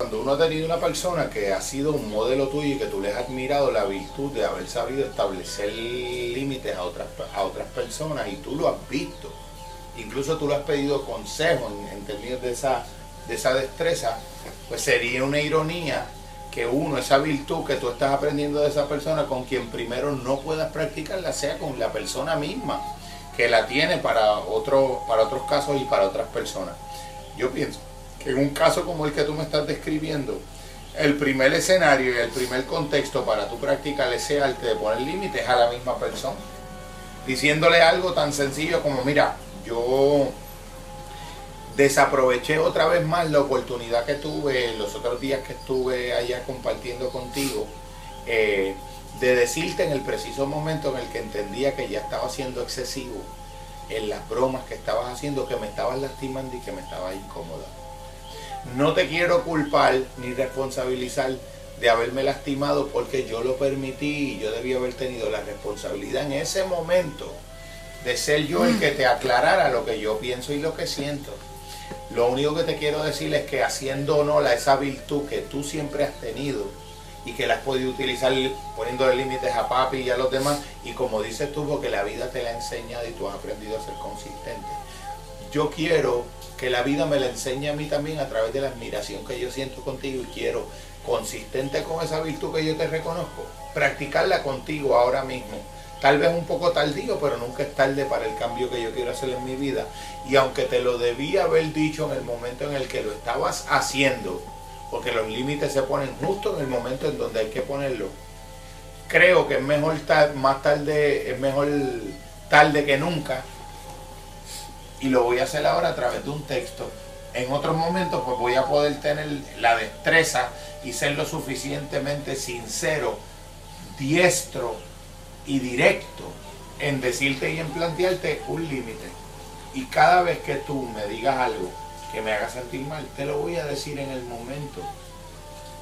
Cuando uno ha tenido una persona que ha sido un modelo tuyo y que tú le has admirado la virtud de haber sabido establecer límites a otras, a otras personas y tú lo has visto, incluso tú le has pedido consejo en, términos de esa, de esa destreza, pues sería una ironía que uno, esa virtud que tú estás aprendiendo de esa persona, con quien primero no puedas practicarla, sea con la persona misma, que la tiene para, otro, para otros casos y para otras personas. Yo pienso que en un caso como el que tú me estás describiendo, el primer escenario y el primer contexto para tú practicar ese arte de poner límites a la misma persona. Diciéndole algo tan sencillo como, mira, yo desaproveché otra vez más la oportunidad que tuve los otros días que estuve allá compartiendo contigo, eh, de decirte en el preciso momento en el que entendía que ya estaba siendo excesivo en las bromas que estabas haciendo, que me estabas lastimando y que me estabas incómoda. No te quiero culpar ni responsabilizar de haberme lastimado porque yo lo permití y yo debía haber tenido la responsabilidad en ese momento de ser yo el que te aclarara lo que yo pienso y lo que siento. Lo único que te quiero decir es que haciendo honor a esa virtud que tú siempre has tenido y que la has podido utilizar poniéndole límites a papi y a los demás, y como dices tú, porque la vida te la ha enseñado y tú has aprendido a ser consistente. Yo quiero que la vida me la enseñe a mí también a través de la admiración que yo siento contigo y quiero, consistente con esa virtud que yo te reconozco, practicarla contigo ahora mismo Tal vez un poco tardío, pero nunca es tarde para el cambio que yo quiero hacer en mi vida. Y aunque te lo debía haber dicho en el momento en el que lo estabas haciendo, porque los límites se ponen justo en el momento en donde hay que ponerlo, creo que es mejor más tarde, es mejor tarde que nunca. Y lo voy a hacer ahora a través de un texto. En otros momentos pues voy a poder tener la destreza y ser lo suficientemente sincero, diestro y directo en decirte y en plantearte un límite. Y cada vez que tú me digas algo que me haga sentir mal, te lo voy a decir en el momento.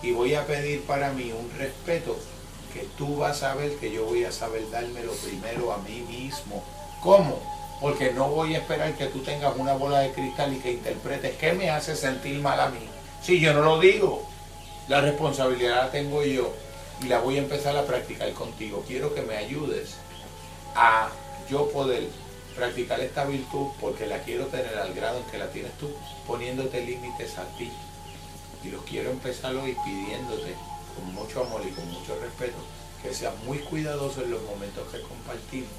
Y voy a pedir para mí un respeto que tú vas a ver que yo voy a saber dármelo primero a mí mismo. ¿Cómo? Porque no voy a esperar que tú tengas una bola de cristal y que interpretes qué me hace sentir mal a mí. Si yo no lo digo, la responsabilidad la tengo yo y la voy a empezar a practicar contigo. Quiero que me ayudes a yo poder practicar esta virtud porque la quiero tener al grado en que la tienes tú, poniéndote límites a ti. Y los quiero empezar hoy pidiéndote con mucho amor y con mucho respeto que seas muy cuidadoso en los momentos que compartimos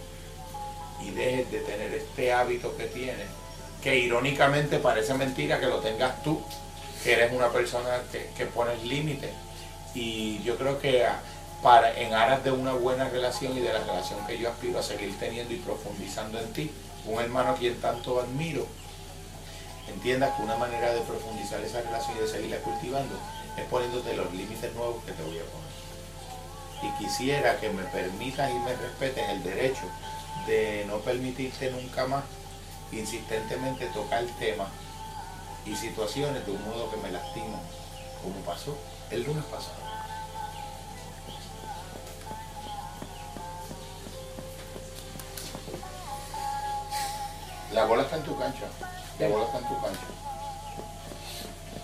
y dejes de tener este hábito que tienes, que irónicamente parece mentira que lo tengas tú, que eres una persona que, que pones límites y yo creo que para, en aras de una buena relación y de la relación que yo aspiro a seguir teniendo y profundizando en ti, un hermano a quien tanto admiro, entiendas que una manera de profundizar esa relación y de seguirla cultivando es poniéndote los límites nuevos que te voy a poner. Y quisiera que me permitas y me respetes el derecho de no permitirte nunca más insistentemente tocar temas y situaciones de un modo que me lastiman, como pasó el lunes pasado. La bola está en tu cancha. La bola está en tu cancha.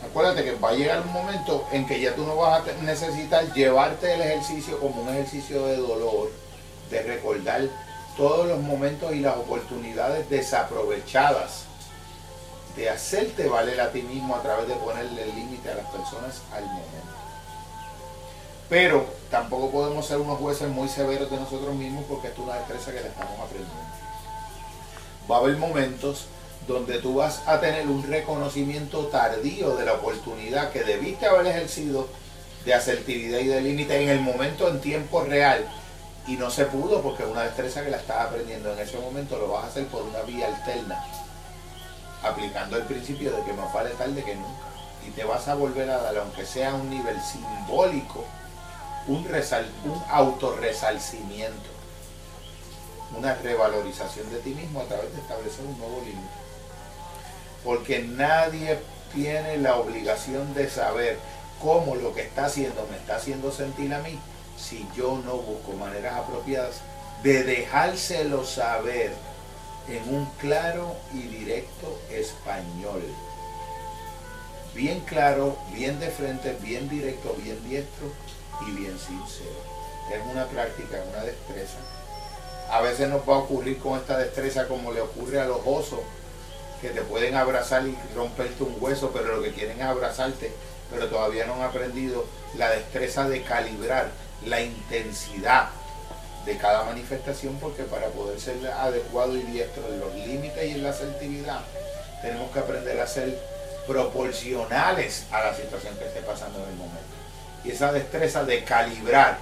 Acuérdate que va a llegar un momento en que ya tú no vas a necesitar llevarte el ejercicio como un ejercicio de dolor, de recordar todos los momentos y las oportunidades desaprovechadas de hacerte valer a ti mismo a través de ponerle límite a las personas al momento. Pero tampoco podemos ser unos jueces muy severos de nosotros mismos porque es una destreza que le estamos aprendiendo. Va a haber momentos donde tú vas a tener un reconocimiento tardío de la oportunidad que debiste haber ejercido de asertividad y de límite en el momento en tiempo real y no se pudo porque una destreza que la estás aprendiendo en ese momento lo vas a hacer por una vía alterna aplicando el principio de que más vale tarde que nunca. Y te vas a volver a dar, aunque sea a un nivel simbólico, un, resal, un autorresalcimiento, una revalorización de ti mismo a través de establecer un nuevo límite. Porque nadie tiene la obligación de saber cómo lo que está haciendo me está haciendo sentir a mí si yo no busco maneras apropiadas de dejárselo saber en un claro y directo español. bien claro, bien de frente, bien directo, bien diestro y bien sincero. Es una práctica, una destreza. A veces nos va a ocurrir con esta destreza como le ocurre a los osos, que te pueden abrazar y romperte un hueso, pero lo que quieren es abrazarte, pero todavía no han aprendido la destreza de calibrar la intensidad de cada manifestación, porque para poder ser adecuado y diestro en los límites y en la asertividad, tenemos que aprender a ser proporcionales a la situación que esté pasando en el momento. Y esa destreza de calibrar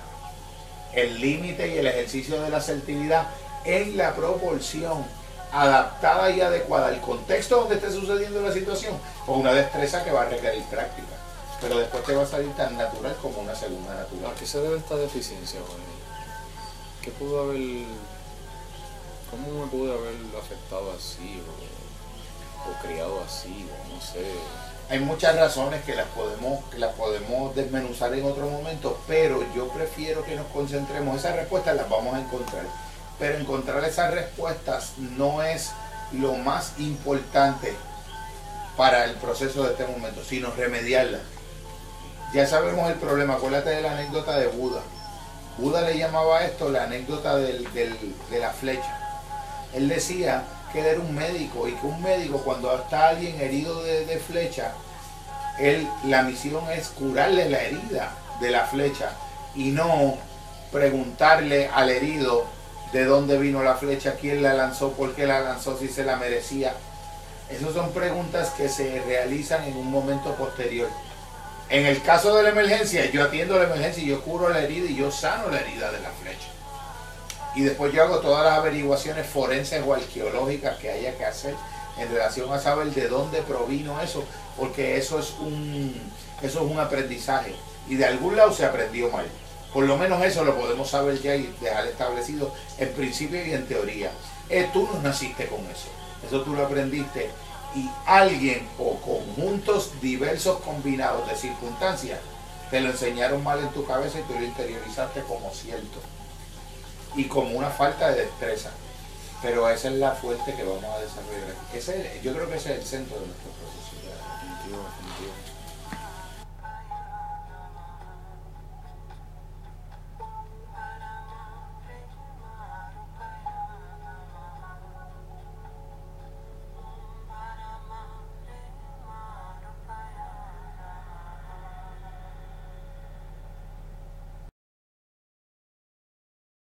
el límite y el ejercicio de la asertividad en la proporción adaptada y adecuada al contexto donde esté sucediendo la situación, con una destreza que va a requerir práctica. Pero después te va a salir tan natural como una segunda natural. ¿A qué se debe esta deficiencia, ¿Qué pudo haber... ¿Cómo me pudo haber afectado así? O, criado así, o no sé. Hay muchas razones que las podemos, que las podemos desmenuzar en otro momento, pero yo prefiero que nos concentremos. Esas respuestas las vamos a encontrar pero encontrar esas respuestas no es lo más importante para el proceso de este momento, sino remediarlas. Ya sabemos el problema, acuérdate de la anécdota de Buda. Buda le llamaba esto la anécdota de la flecha. Él decía que él era un médico y que un médico cuando está alguien herido de, de flecha, él, la misión es curarle la herida de la flecha y no preguntarle al herido de dónde vino la flecha, quién la lanzó, por qué la lanzó, si se la merecía. Esas son preguntas que se realizan en un momento posterior. En el caso de la emergencia, yo atiendo la emergencia y yo curo la herida y yo sano la herida de la flecha. Y después yo hago todas las averiguaciones forenses o arqueológicas que haya que hacer en relación a saber de dónde provino eso, porque eso es un, eso es un aprendizaje. Y de algún lado se aprendió mal. Por lo menos eso lo podemos saber ya y dejar establecido en principio y en teoría. Eh, tú no naciste con eso. Eso tú lo aprendiste. Y alguien o conjuntos diversos combinados de circunstancias te lo enseñaron mal en tu cabeza y tú lo interiorizaste como cierto. Y como una falta de destreza. Pero esa es la fuente que vamos a desarrollar. Ese, yo creo que ese es el centro de nuestro proceso.